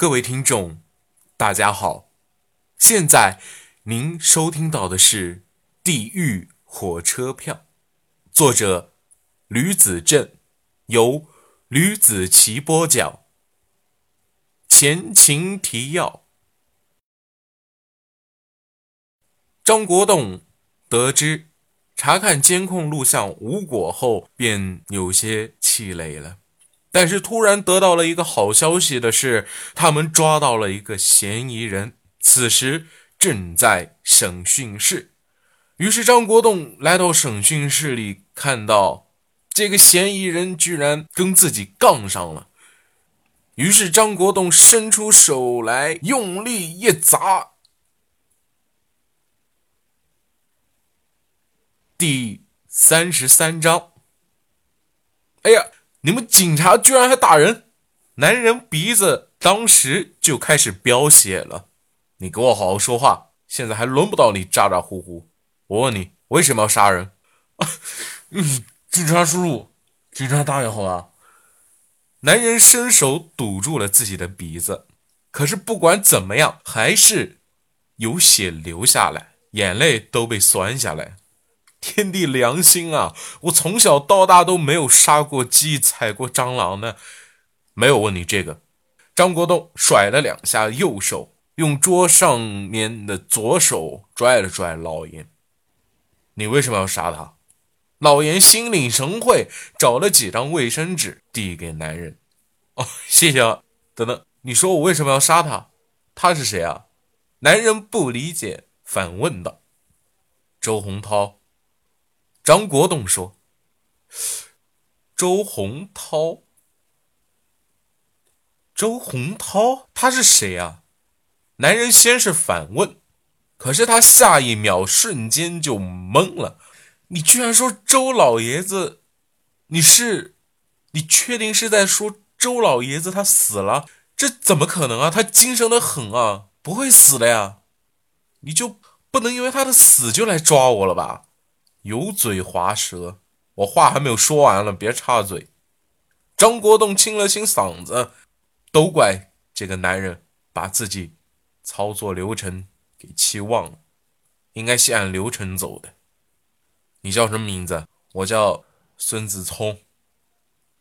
各位听众，大家好，现在您收听到的是《地狱火车票》，作者吕子正，由吕子奇播讲。前情提要：张国栋得知查看监控录像无果后，便有些气馁了。但是突然得到了一个好消息的是，他们抓到了一个嫌疑人，此时正在审讯室。于是张国栋来到审讯室里，看到这个嫌疑人居然跟自己杠上了。于是张国栋伸出手来，用力一砸。第三十三章，哎呀！你们警察居然还打人！男人鼻子当时就开始飙血了。你给我好好说话，现在还轮不到你咋咋呼呼。我问你，为什么要杀人？嗯，警察叔叔，警察大爷好啊！男人伸手堵住了自己的鼻子，可是不管怎么样，还是有血流下来，眼泪都被酸下来。天地良心啊！我从小到大都没有杀过鸡、踩过蟑螂呢，没有问你这个。张国栋甩了两下右手，用桌上面的左手拽了拽老严。你为什么要杀他？老严心领神会，找了几张卫生纸递给男人。哦，谢谢啊。等等，你说我为什么要杀他？他是谁啊？男人不理解，反问道：“周洪涛。”张国栋说：“周洪涛，周洪涛，他是谁啊？”男人先是反问，可是他下一秒瞬间就懵了：“你居然说周老爷子？你是？你确定是在说周老爷子他死了？这怎么可能啊？他精神的很啊，不会死的呀！你就不能因为他的死就来抓我了吧？”油嘴滑舌，我话还没有说完了，别插嘴。张国栋清了清嗓子，都怪这个男人把自己操作流程给气忘了，应该先按流程走的。你叫什么名字？我叫孙子聪。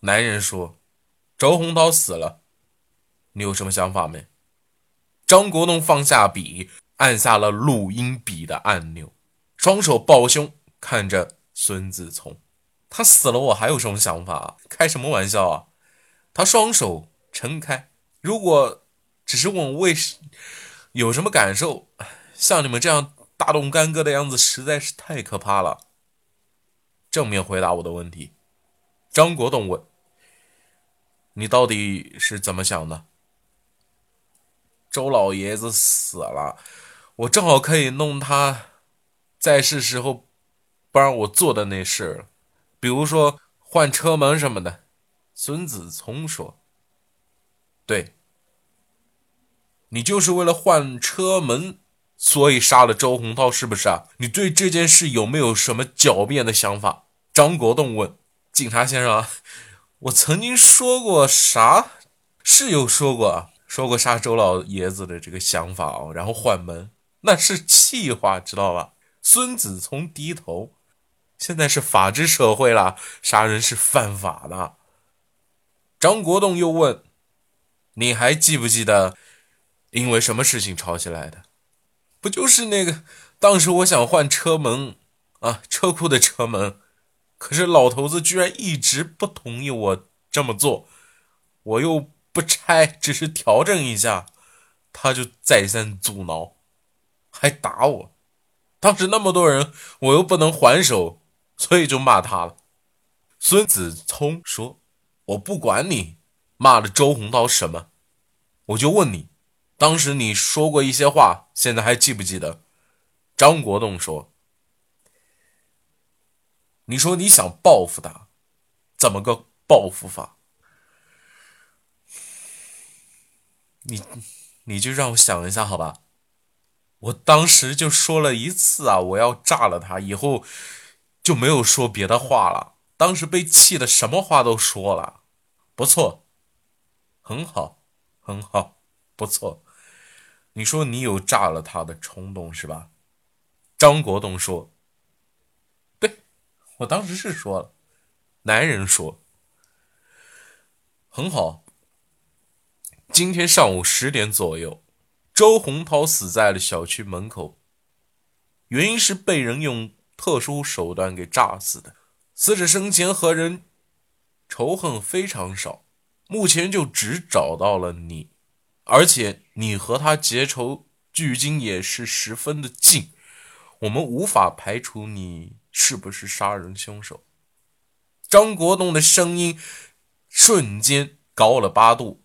男人说：“周洪涛死了，你有什么想法没？”张国栋放下笔，按下了录音笔的按钮，双手抱胸。看着孙子聪，他死了，我还有什么想法啊？开什么玩笑啊！他双手撑开，如果只是问为什有什么感受，像你们这样大动干戈的样子实在是太可怕了。正面回答我的问题。张国栋问：“你到底是怎么想的？”周老爷子死了，我正好可以弄他在世时候。不然我做的那事，比如说换车门什么的。孙子聪说：“对，你就是为了换车门，所以杀了周洪涛，是不是啊？你对这件事有没有什么狡辩的想法？”张国栋问：“警察先生，我曾经说过啥？是有说过啊，说过杀周老爷子的这个想法哦，然后换门，那是气话，知道吧？”孙子聪低头。现在是法治社会了，杀人是犯法的。张国栋又问：“你还记不记得因为什么事情吵起来的？不就是那个当时我想换车门啊，车库的车门，可是老头子居然一直不同意我这么做，我又不拆，只是调整一下，他就再三阻挠，还打我。当时那么多人，我又不能还手。”所以就骂他了。孙子聪说：“我不管你骂了周鸿涛什么，我就问你，当时你说过一些话，现在还记不记得？”张国栋说：“你说你想报复他，怎么个报复法？你你就让我想一下，好吧？我当时就说了一次啊，我要炸了他，以后。”就没有说别的话了。当时被气的什么话都说了，不错，很好，很好。不错。你说你有炸了他的冲动是吧？张国栋说：“对，我当时是说了。”男人说：“很好。今天上午十点左右，周洪涛死在了小区门口，原因是被人用特殊手段给炸死的。死者生前和人仇恨非常少，目前就只找到了你。”而且你和他结仇，距今也是十分的近，我们无法排除你是不是杀人凶手。张国栋的声音瞬间高了八度。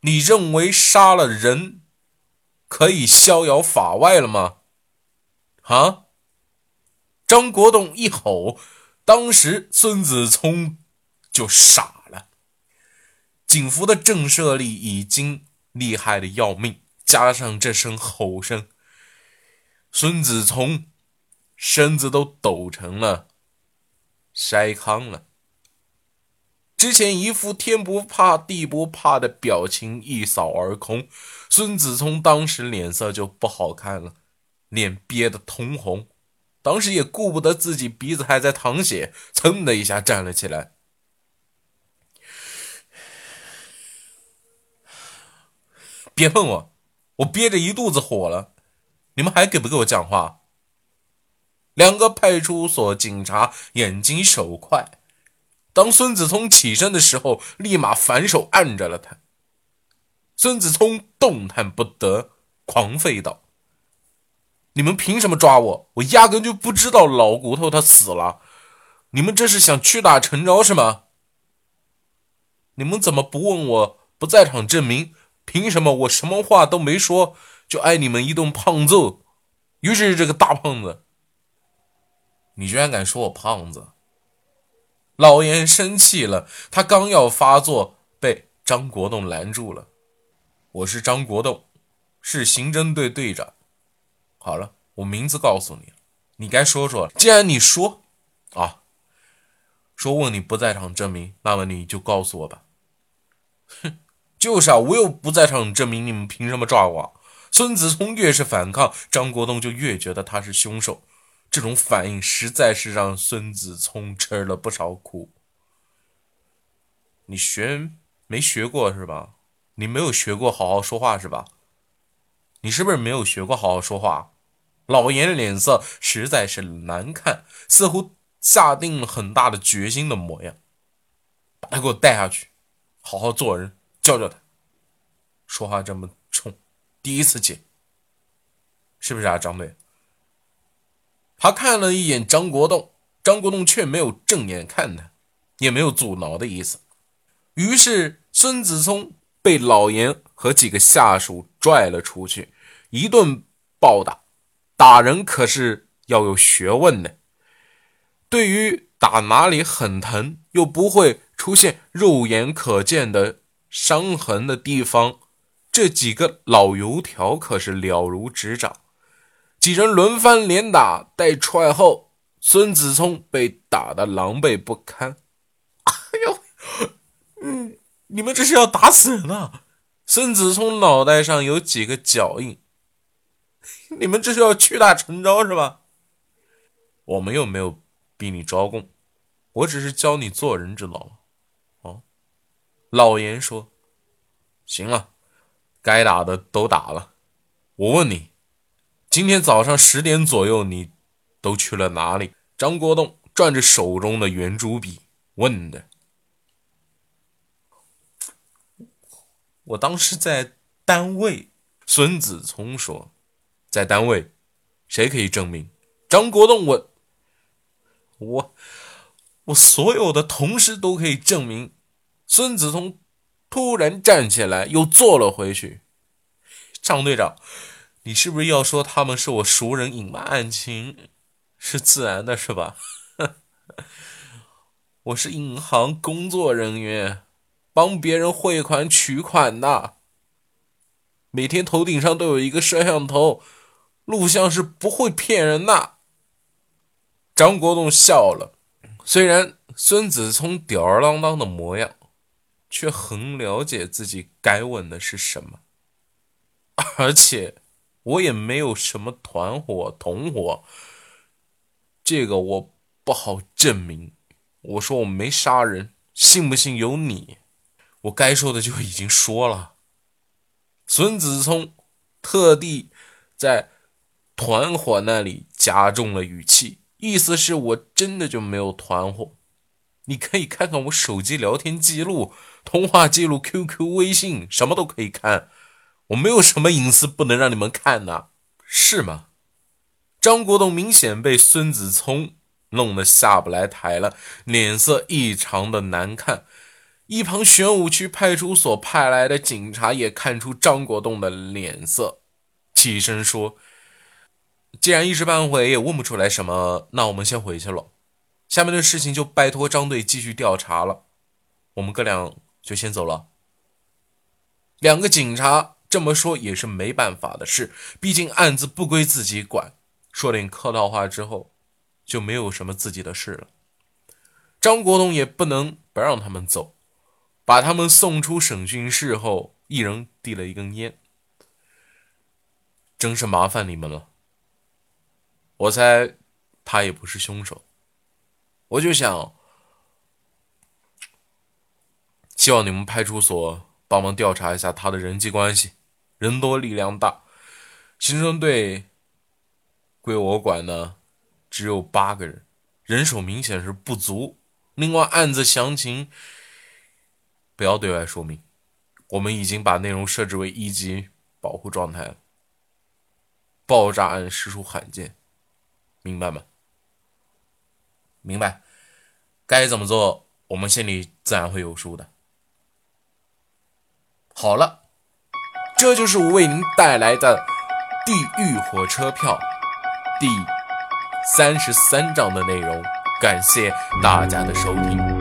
你认为杀了人可以逍遥法外了吗？啊！张国栋一吼，当时孙子聪就傻了。警服的震慑力已经厉害的要命，加上这声吼声，孙子聪身子都抖成了筛糠了。之前一副天不怕地不怕的表情一扫而空，孙子聪当时脸色就不好看了，脸憋得通红，当时也顾不得自己鼻子还在淌血，噌的一下站了起来。别碰我，我憋着一肚子火了，你们还给不给我讲话？两个派出所警察眼睛手快，当孙子聪起身的时候，立马反手按着了他。孙子聪动弹不得，狂吠道：“你们凭什么抓我？我压根就不知道老骨头他死了，你们这是想屈打成招是吗？你们怎么不问我不在场证明？”凭什么我什么话都没说，就挨你们一顿胖揍？尤其是这个大胖子，你居然敢说我胖子！老严生气了，他刚要发作，被张国栋拦住了。我是张国栋，是刑侦队队长。好了，我名字告诉你，你该说说。既然你说，啊，说问你不在场证明，那么你就告诉我吧。哼。就是啊，我又不在场证明，你们凭什么抓我？孙子聪越是反抗，张国栋就越觉得他是凶手。这种反应实在是让孙子聪吃了不少苦。你学没学过是吧？你没有学过好好说话是吧？你是不是没有学过好好说话？老严脸色实在是难看，似乎下定了很大的决心的模样。把他给我带下去，好好做人。教教他，说话这么冲，第一次见，是不是啊，张队？他看了一眼张国栋，张国栋却没有正眼看他，也没有阻挠的意思。于是孙子聪被老严和几个下属拽了出去，一顿暴打。打人可是要有学问的，对于打哪里很疼又不会出现肉眼可见的。伤痕的地方，这几个老油条可是了如指掌。几人轮番连打带踹后，孙子聪被打得狼狈不堪。哎呦，嗯，你们这是要打死人啊！孙子聪脑袋上有几个脚印，你们这是要屈打成招是吧？我们又没有逼你招供，我只是教你做人，知道吗？老严说：“行了，该打的都打了。我问你，今天早上十点左右，你都去了哪里？”张国栋转着手中的圆珠笔问的。我当时在单位。孙子聪说：“在单位，谁可以证明？”张国栋问：“我，我所有的同事都可以证明。”孙子聪突然站起来，又坐了回去。张队长，你是不是要说他们是我熟人，隐瞒案情是自然的，是吧？我是银行工作人员，帮别人汇款取款的。每天头顶上都有一个摄像头，录像是不会骗人的。张国栋笑了，虽然孙子聪吊儿郎当的模样。却很了解自己该问的是什么。而且我也没有什么团伙同伙，这个我不好证明。我说我没杀人，信不信由你。我该说的就已经说了。孙子聪特地在团伙那里加重了语气，意思是我真的就没有团伙。你可以看看我手机聊天记录、通话记录、QQ、微信，什么都可以看。我没有什么隐私不能让你们看的，是吗？张国栋明显被孙子聪。弄得下不来台了，脸色异常的难看。一旁玄武区派出所派来的警察也看出张国栋的脸色，起身说：“既然一时半会也问不出来什么，那我们先回去了。下面的事情就拜托张队继续调查了。我们哥俩就先走了。”两个警察这么说也是没办法的事，毕竟案子不归自己管。说点客套话之后。就没有什么自己的事了。张国栋也不能不让他们走，把他们送出审讯室后，一人递了一根烟。真是麻烦你们了。我猜他也不是凶手，我就想，希望你们派出所帮忙调查一下他的人际关系，人多力量大，刑侦队归我管呢。只有八个人，人手明显是不足。另外，案子详情不要对外说明。我们已经把内容设置为一级保护状态了。爆炸案实属罕见，明白吗？明白。该怎么做，我们心里自然会有数的。好了，这就是我为您带来的《地狱火车票》第。三十三章的内容，感谢大家的收听。